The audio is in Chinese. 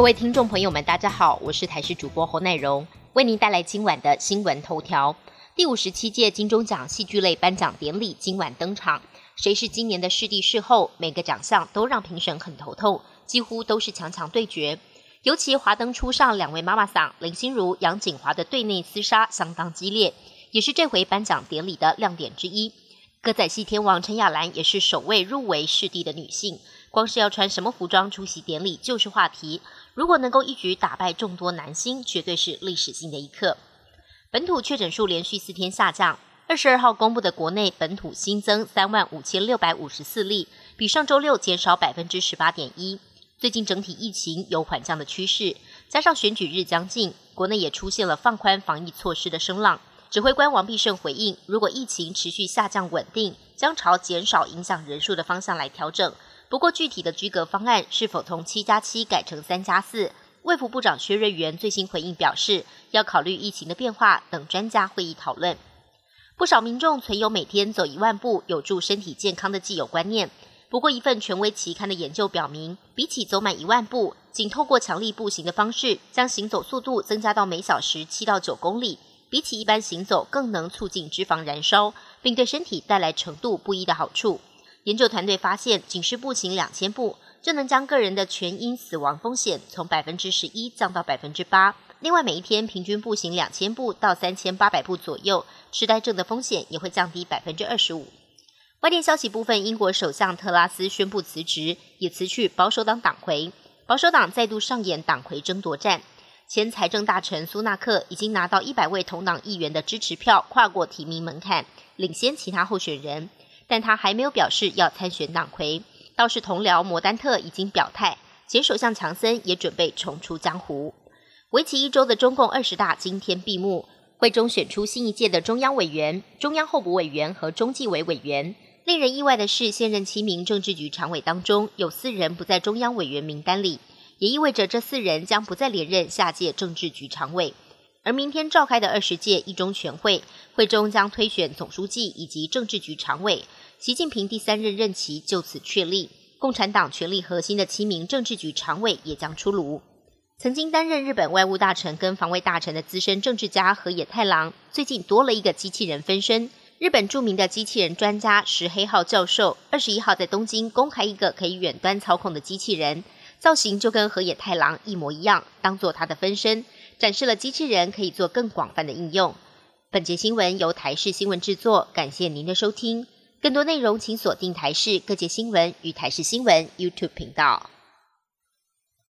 各位听众朋友们，大家好，我是台视主播侯乃荣，为您带来今晚的新闻头条。第五十七届金钟奖戏剧类颁奖典礼今晚登场，谁是今年的视帝视后？每个奖项都让评审很头痛，几乎都是强强对决。尤其华灯初上，两位妈妈桑林心如、杨锦华的队内厮杀相当激烈，也是这回颁奖典礼的亮点之一。歌仔戏天王陈雅兰也是首位入围视帝的女性，光是要穿什么服装出席典礼就是话题。如果能够一举打败众多男星，绝对是历史性的一刻。本土确诊数连续四天下降，二十二号公布的国内本土新增三万五千六百五十四例，比上周六减少百分之十八点一。最近整体疫情有缓降的趋势，加上选举日将近，国内也出现了放宽防疫措施的声浪。指挥官王必胜回应，如果疫情持续下降稳定，将朝减少影响人数的方向来调整。不过具体的居隔方案是否从七加七改成三加四，卫福部长薛瑞元最新回应表示，要考虑疫情的变化等专家会议讨论。不少民众存有每天走一万步有助身体健康的既有观念，不过一份权威期刊的研究表明，比起走满一万步，仅透过强力步行的方式，将行走速度增加到每小时七到九公里。比起一般行走，更能促进脂肪燃烧，并对身体带来程度不一的好处。研究团队发现，仅是步行两千步，就能将个人的全因死亡风险从百分之十一降到百分之八。另外，每一天平均步行两千步到三千八百步左右，痴呆症的风险也会降低百分之二十五。外电消息部分，英国首相特拉斯宣布辞职，也辞去保守党党魁，保守党再度上演党魁争夺战。前财政大臣苏纳克已经拿到一百位同党议员的支持票，跨过提名门槛，领先其他候选人。但他还没有表示要参选党魁。倒是同僚摩丹特已经表态，前首相强森也准备重出江湖。为期一周的中共二十大今天闭幕，会中选出新一届的中央委员、中央候补委员和中纪委委员。令人意外的是，现任七名政治局常委当中，有四人不在中央委员名单里。也意味着这四人将不再连任下届政治局常委，而明天召开的二十届一中全会会中将推选总书记以及政治局常委，习近平第三任任期就此确立。共产党权力核心的七名政治局常委也将出炉。曾经担任日本外务大臣跟防卫大臣的资深政治家河野太郎，最近多了一个机器人分身。日本著名的机器人专家石黑浩教授，二十一号在东京公开一个可以远端操控的机器人。造型就跟河野太郎一模一样，当做他的分身，展示了机器人可以做更广泛的应用。本节新闻由台视新闻制作，感谢您的收听。更多内容请锁定台视各界新闻与台视新闻 YouTube 频道。